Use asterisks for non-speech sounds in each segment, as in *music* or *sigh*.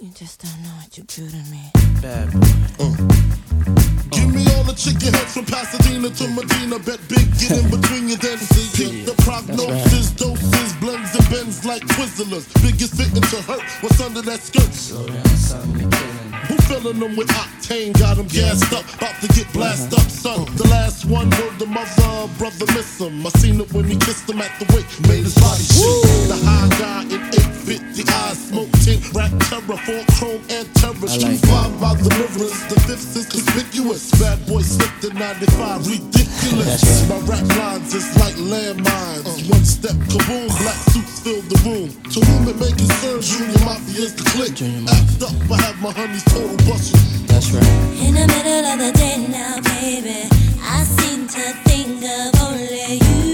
You just don't know what you do to me. Bad boy. Give me all the chicken heads from Pasadena to Medina. Bet big, get in between you, then see The prognosis, doses, blends and bends like Twizzlers. Biggie's fitting to hurt what's under that skirt. Slow down, son, you're killing me. Who filling them with octane? Got them gassed up, about to get blasted up, son. The last one word the mother, brother miss him. I seen it when he kissed him at the wake, made his body shake. The high guy in 850i's, smoke tint, rap terror, four chrome and terror. Street like five by the mirrors, the fifth is conspicuous. Bad boy slipped in 95, ridiculous. My rap lines is like landmines. One step, kaboom, black suits fill the room. To whom it may concern, Junior Mafia is the click. Act up, I have my honeys total busted. That's right. In the middle of the day now, baby, I seem to think of only you.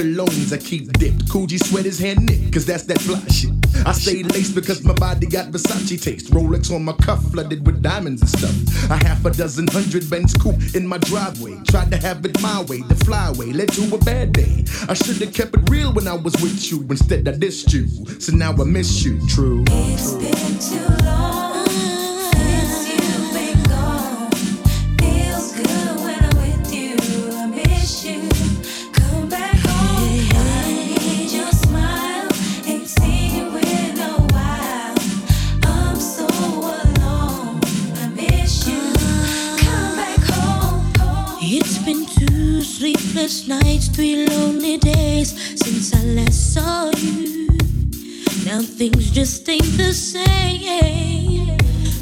Colognes. I keep dipped. Coogi sweaters hand knit, cause that's that fly shit. I stay laced because my body got Versace taste. Rolex on my cuff, flooded with diamonds and stuff. A half a dozen hundred Benz coupe in my driveway. Tried to have it my way, the flyway led to a bad day. I should've kept it real when I was with you. Instead, I dissed you. So now I miss you, true. It's been too long sleepless nights, three lonely days since I last saw you. Now things just ain't the same.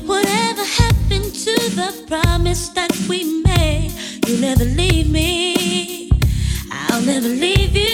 Whatever happened to the promise that we made? You'll never leave me. I'll never leave you.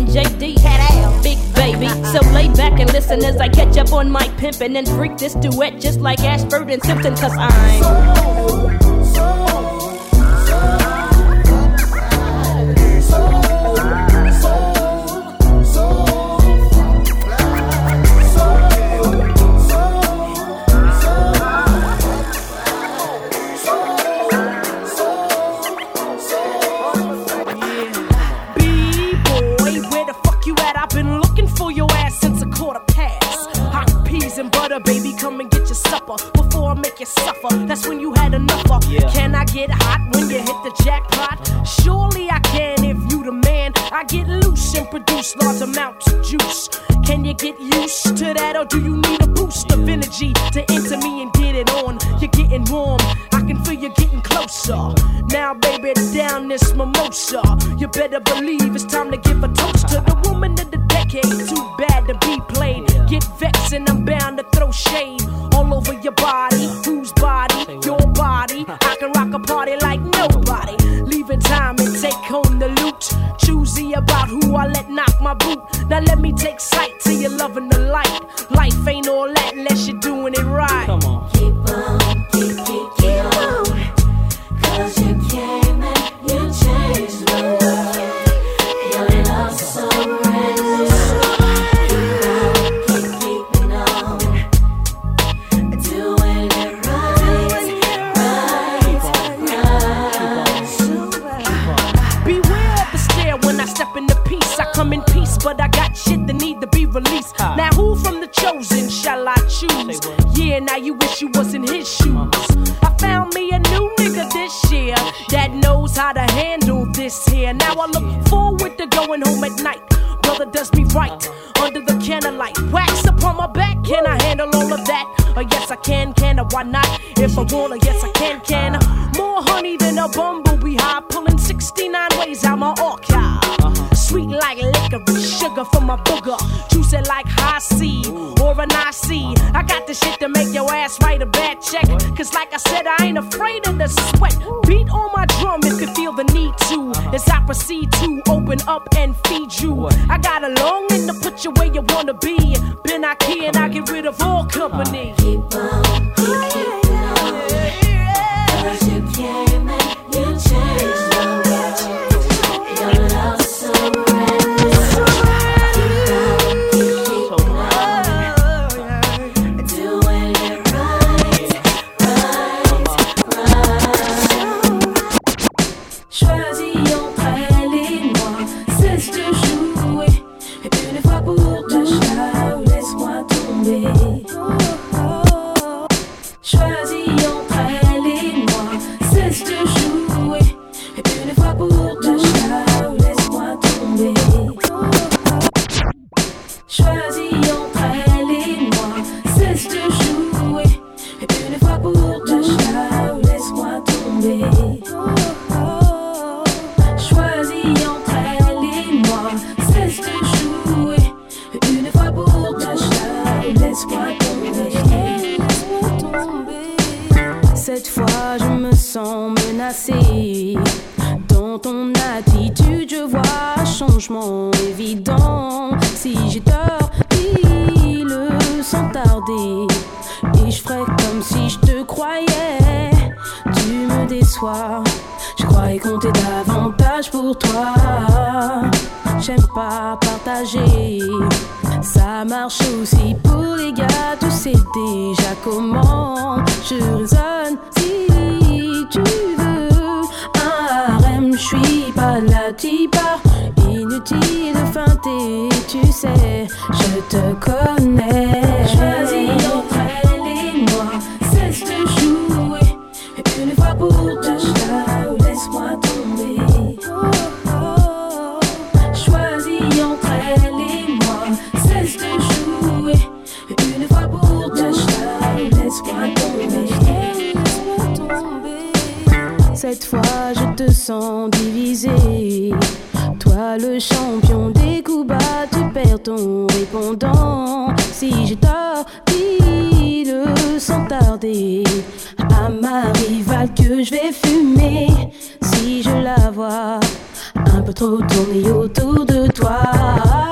and JD. Big baby. So lay back and listen as I catch up on my pimpin' and freak this duet just like Ashford and Simpson, cause I'm. the sweat. Beat on my drum if you feel the need to. Uh-huh. As I proceed to open up and feed you. I got a longing to put you where you wanna be. Been I can, I get rid of all company. Keep on Toi, le champion des coups bas, tu perds ton répondant. Si j'ai tort, dis-le sans tarder. À ma rivale que je vais fumer si je la vois. Un peu trop tournée autour de toi.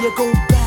you go back.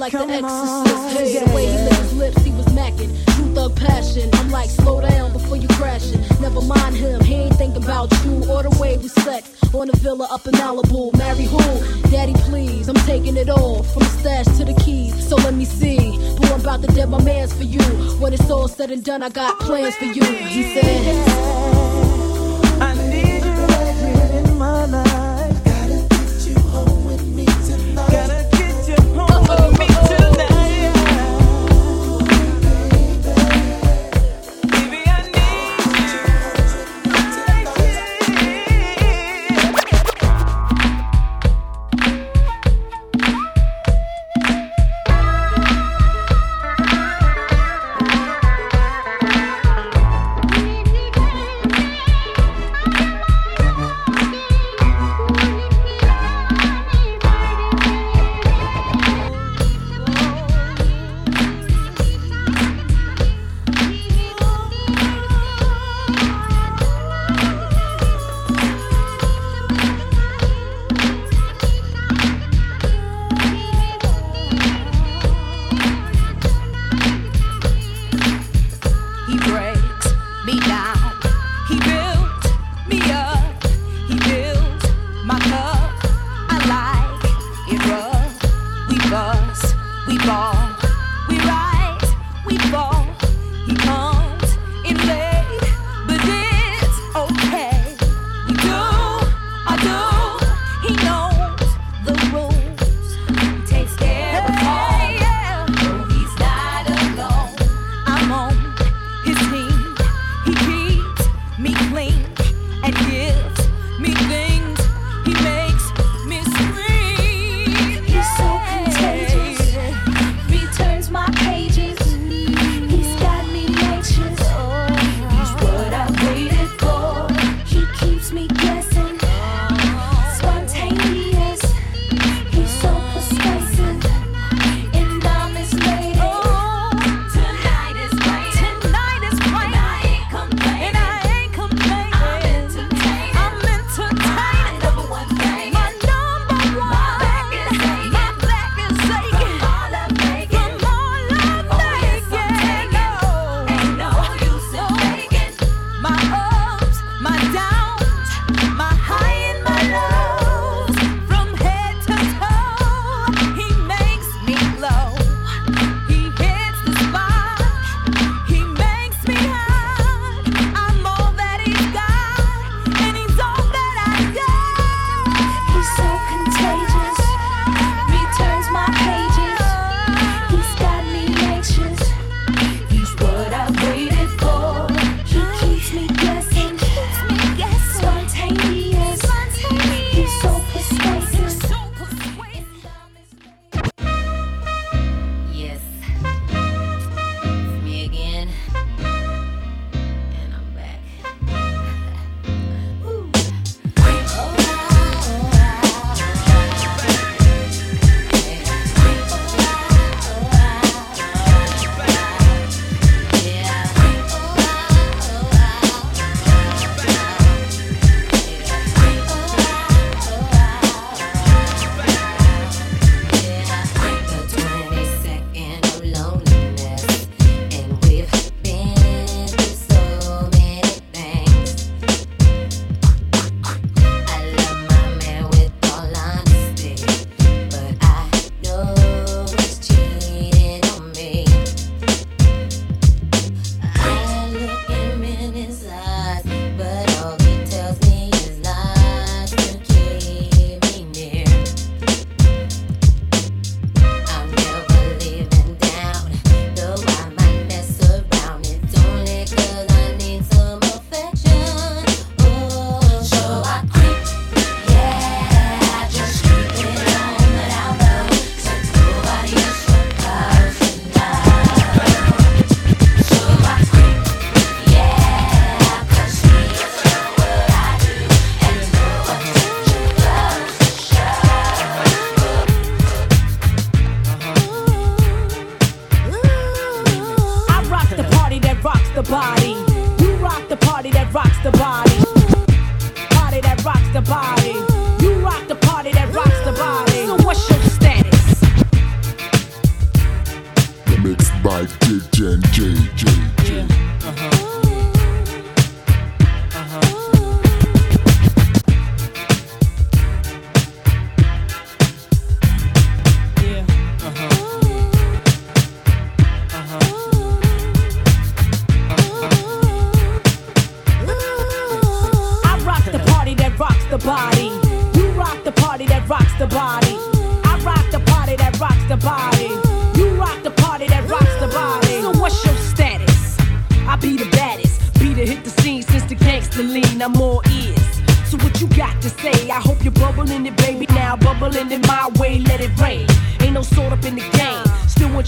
like Come the exorcist. Hey, the way he lit his lips, he was macking. new thug passion. I'm like, slow down before you crashing. Never mind him, he ain't thinking about you or the way we sex. On the villa up in Malibu. Marry who? Daddy, please. I'm taking it all from the stash to the keys. So let me see. Boy, I'm about to dead my man's for you. When it's all said and done, I got plans for you. He said.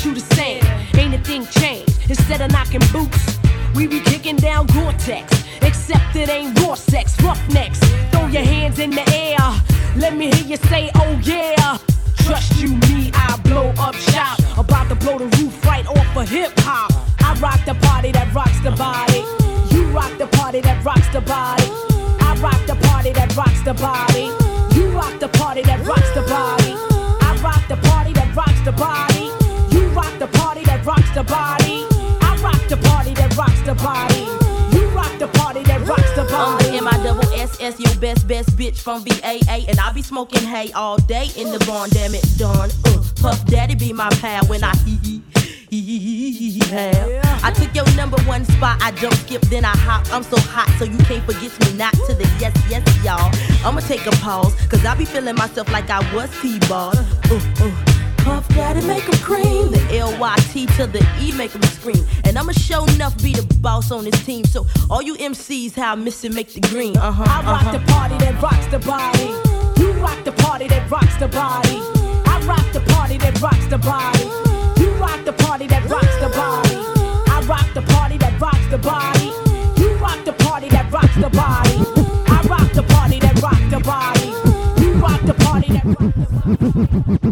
You to sing. Ain't a thing changed. Instead of knocking boots, we be kicking down Gore-Tex. Except it ain't raw sex, roughnecks. Throw your hands in the air. Let me hear you say, oh yeah. Trust you, me, I blow up shop. About to blow the roof right off of hip hop. I rock the party that rocks the body. You rock the party that rocks the body. I rock the party that rocks the body. You rock the party that rocks the body. Body. You rock the party that rocks the I'm body. the M I double S S, your best best bitch from VAA, and I be smoking hay all day in the barn. Damn it, darn. Uh, Puff Daddy be my pal when I hee hee. hee. I took your number one spot. I jump, skip, then I hop. I'm so hot, so you can't forget me not to the yes, yes, y'all. I'ma take a pause, cause I be feeling myself like I was T-Boz. Uh, uh. Puff Daddy make 'em cream. The L-Y-T to the E make 'em scream. And I'ma show enough be the boss on this team. So all you MCs, how I miss it, make the green. Uh-huh. I rock uh-huh. the party that rocks the body. You rock the party that rocks the body. I rock the party that rocks the body. You rock the party that rocks the body. I rock the party that rocks the body. You rock the party that rocks the body. I rock the party that rocks the body. You rock the party that rocks the body.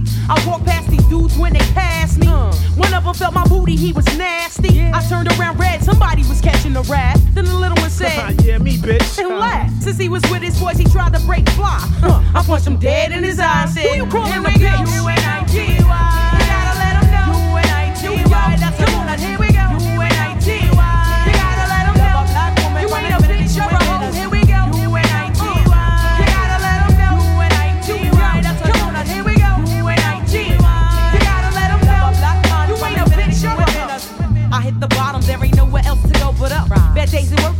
I walked past these dudes when they passed me. One of them felt my booty, he was nasty. I turned around red, somebody was catching a rat. Then the little one said, *laughs* yeah, me, bitch. and laughed. Since he was with his boys, he tried to break fly. Huh. I punched him dead in his eye and said, Who you calling a we go. bitch? U-N-I-T-Y. You gotta let 'em know. U-N-I-T-Y. That's the one. Here we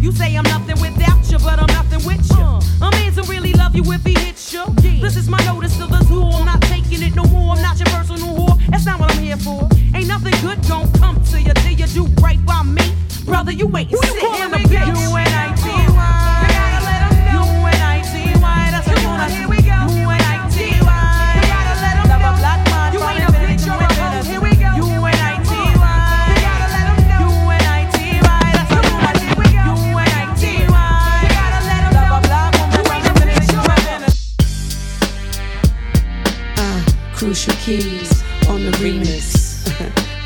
You say I'm nothing without you, but I'm nothing with you. Uh. A man don't really love you if he hits you. This is my notice to the tool. I'm not taking it no more. I'm not your personal whore. That's not what I'm here for. Ain't nothing good gon' come to you till you do right by me. Brother, you ain't Who you sitting in the bitch? bitch. U-N-I-T-Y. You gotta let 'em know. U-N-I-T-Y. That's the one. Here we go. Keys on the remix.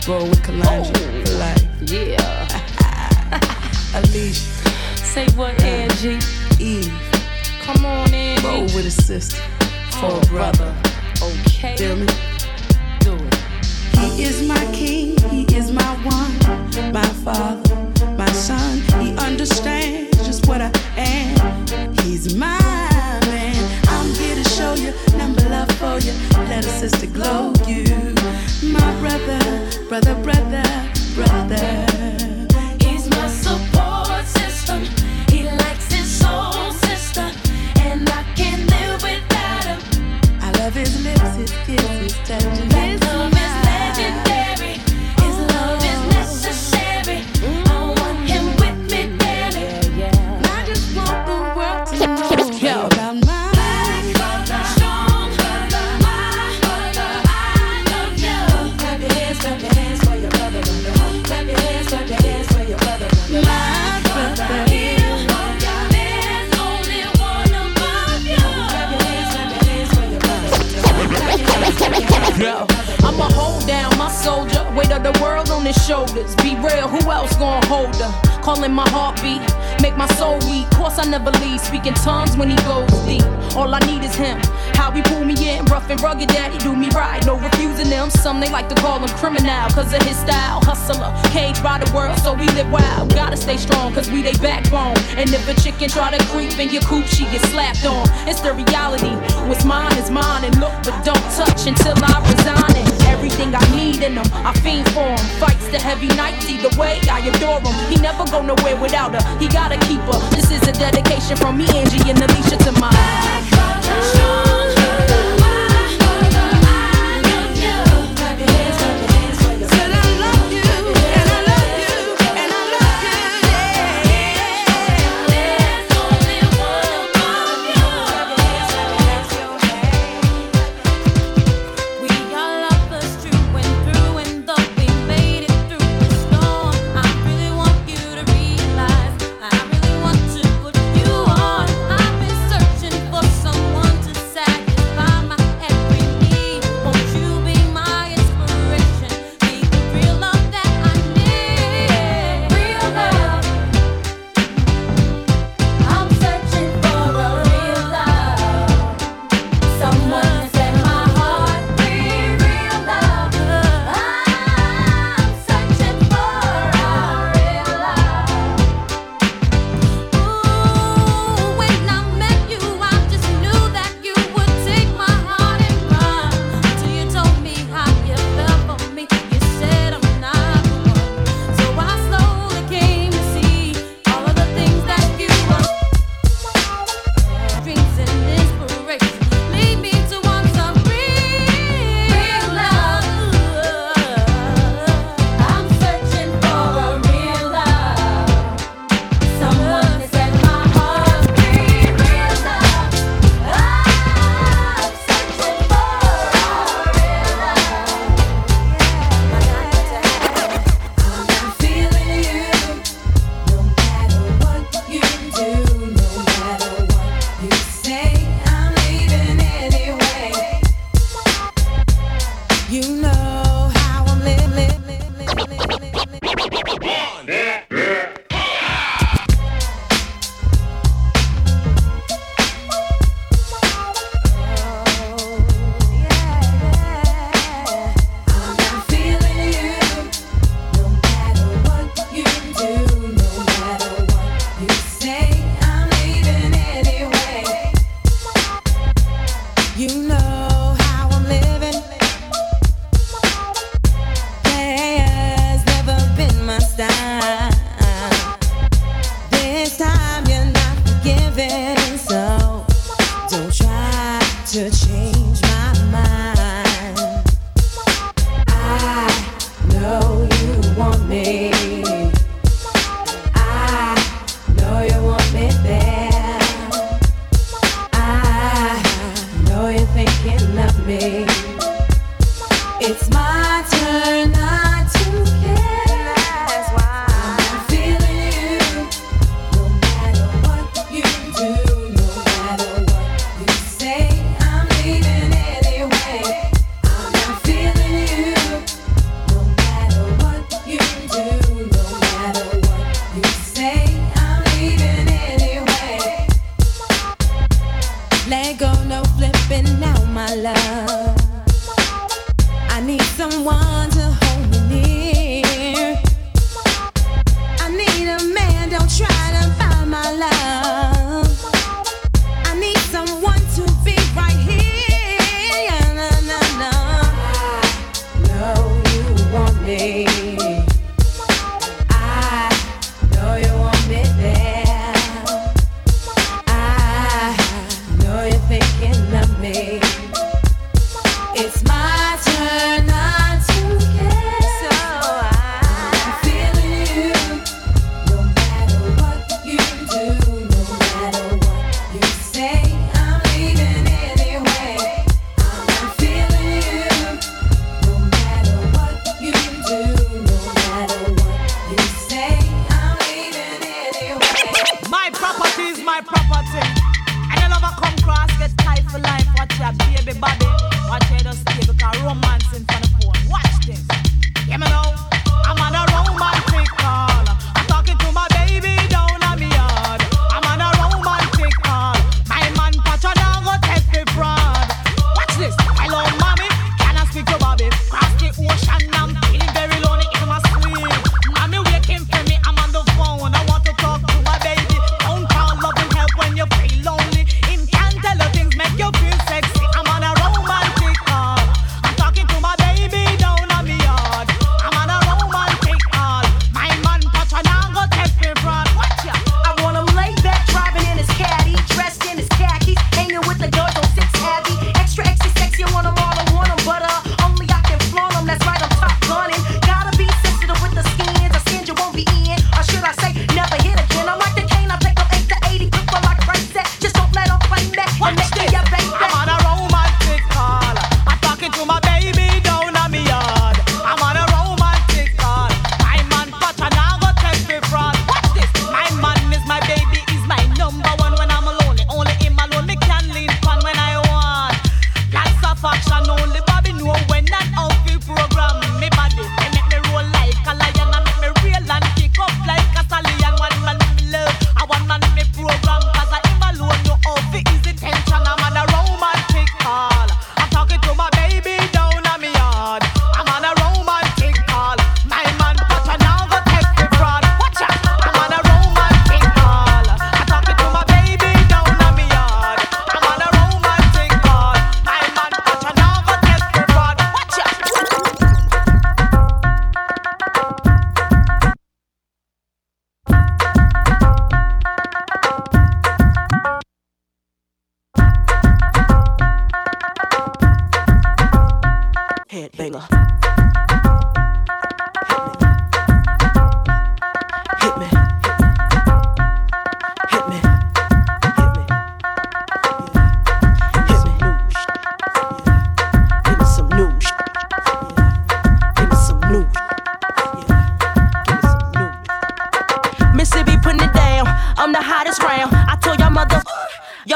Roll with Kalanja for life. Yeah. *laughs* Alicia, Say what, Angie? Eve, Come on, Angie. roll with a sister for Oh, a brother. Okay. Feel me? Do it. He is my king, he is my one, my father, my son. He understands just what I am. He's my love for you. Let a sister glow you. My brother, brother, brother, brother. shoulders. Be real, who else gonna hold her? Calling my heartbeat, make my soul weak. Course I never leave, speaking tongues when he goes deep. All I need is him. How he pull me in, rough and rugged, daddy do me right. No refusing them. Some they like to call him criminal, cause of his style. Hustler, caged by the world, so we live wild. Gotta stay strong, cause we they backbone. And if a chicken try to creep in your coop, she get slapped on. It's the reality. What's mine is mine, and look, but don't touch until I resign it. Everything I need in him, I fiend for him. Fights the heavy nights, either way, I adore him. He never go nowhere without her, he got to keep her. This is a dedication from me, Angie, and Alicia to my.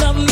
love me.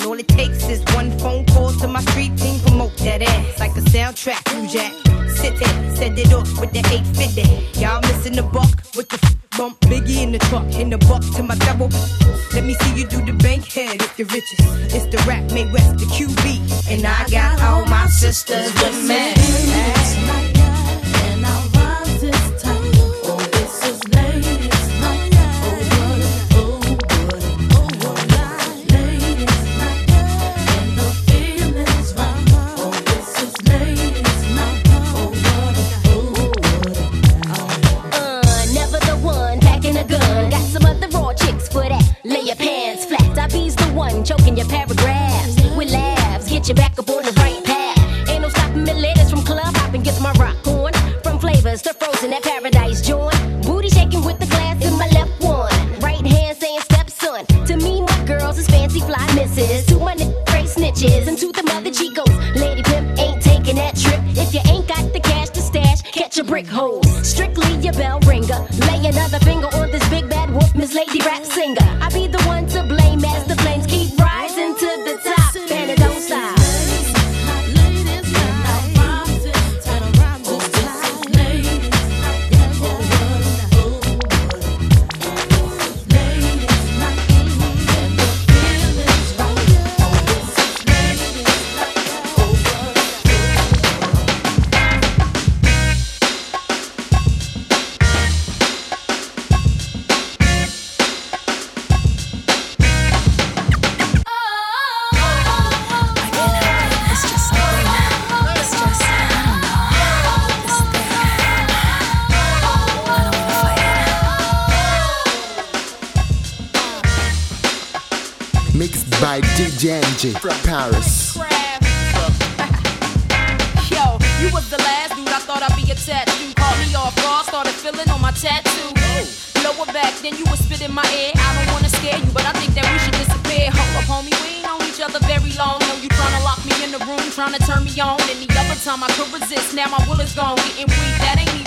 And all it takes is one phone call to my street team, promote that ass like a soundtrack. You jack, sit there, send it off with the 850. Y'all missing the buck with the f- bump. Biggie in the truck, in the buck to my double. Let me see you do the Bankhead if you're riches. It's the rap, Mae West, the QB. And I got all my sisters with me. tattoo. Caught me off guard, started feeling on my tattoo. Lower back, then you were spit in my ear. I don't wanna scare you, but I think that we should disappear. Hold up, homie, we ain't known each other very long. Know you tryna lock me in the room, tryna turn me on. Any other time I could resist, now my will is gone. Getting weak, that ain't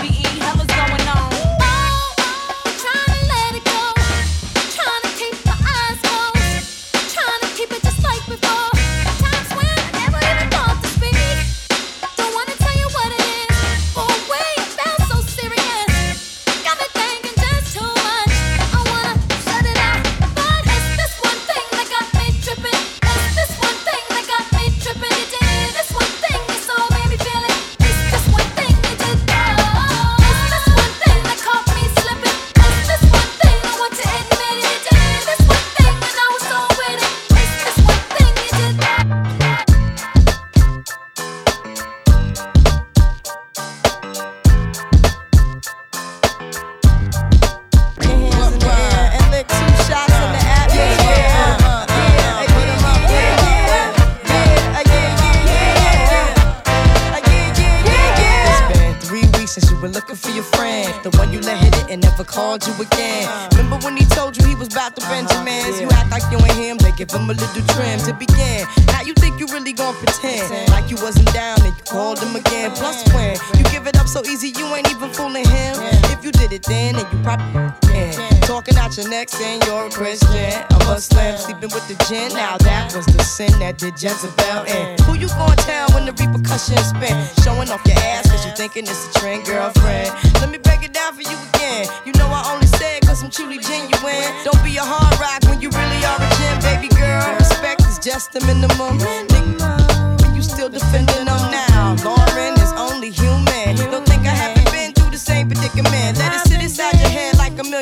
lied to Jezebel. And who you gonna tell when the repercussions spin? Showing off your ass cause you thinking it's a trend, girl.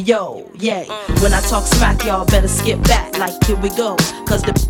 Yo, yay. When I talk smack, y'all better skip back like here we go, cause the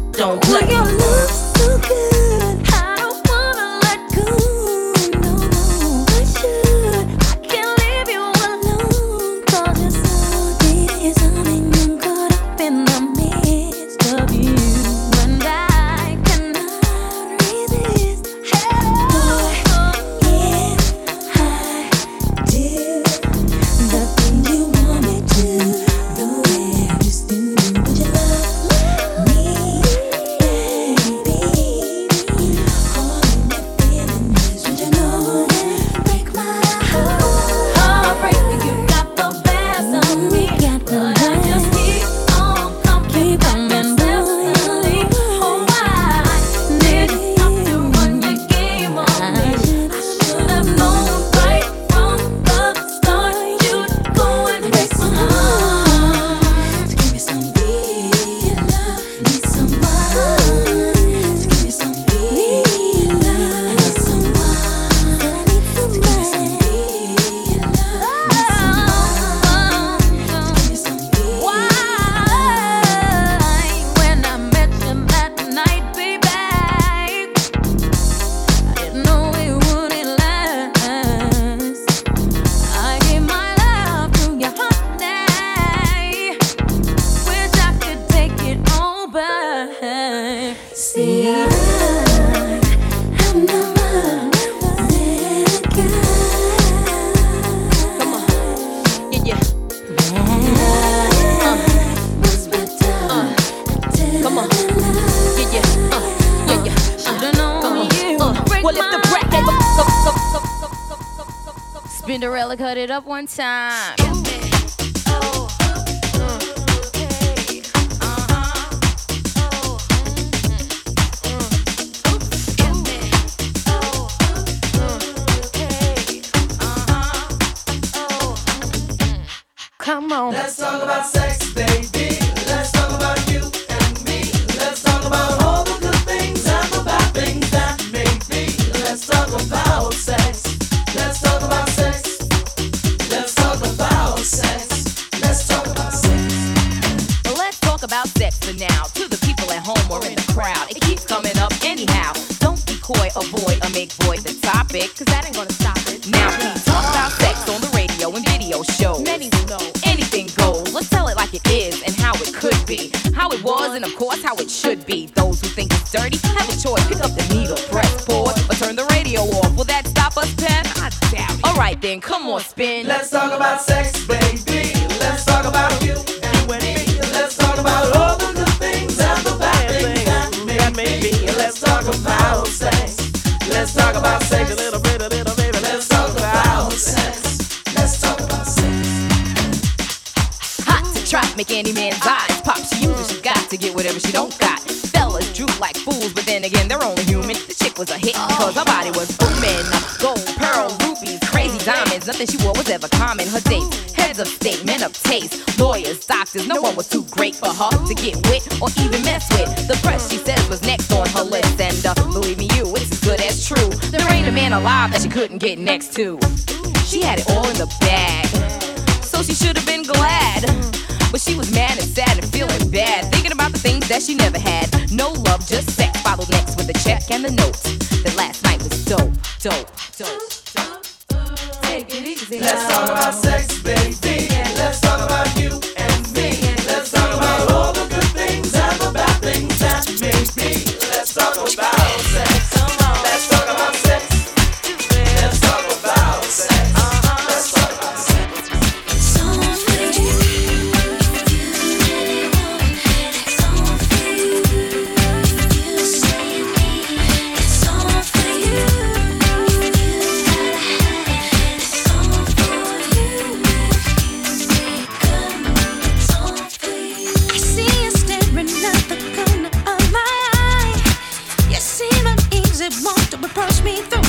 talk about for now. To the people at home or in the crowd, it keeps coming up anyhow. Don't be coy, avoid, or make void the topic, cause that ain't gonna stop it. Now, we talk about sex on the radio and video shows. Many will know anything goes. Let's tell it like it is and how it could be. How it was and, of course, how it should be. Those who think it's dirty have a choice. Pick up the needle, press pause, or turn the radio off. Will that stop us, Pep? I doubt it. Alright then, come on, spin. Let's talk about sex, to trap, make any man's eyes pop. She uses, she got to get whatever she don't got. Fellas droop like fools, but then again, they're only human. The chick was a hit because her body was booming. Gold, pearl, rubies, crazy diamonds. Nothing she wore was ever common. Her dates, heads of state, men of taste, lawyers, doctors. No one was too great for her to get with or even mess with. The press, she says, was next on her list. And uh, believe me, you, it's as good as true. There ain't a man alive that she couldn't get next to. She had it all in the bag so she should have been glad. But she was mad and sad and feeling bad, thinking about the things that she never had. No love, just sex. Followed next with a check and the note that last night was dope, dope, dope. Take it easy. Let's talk about sex, me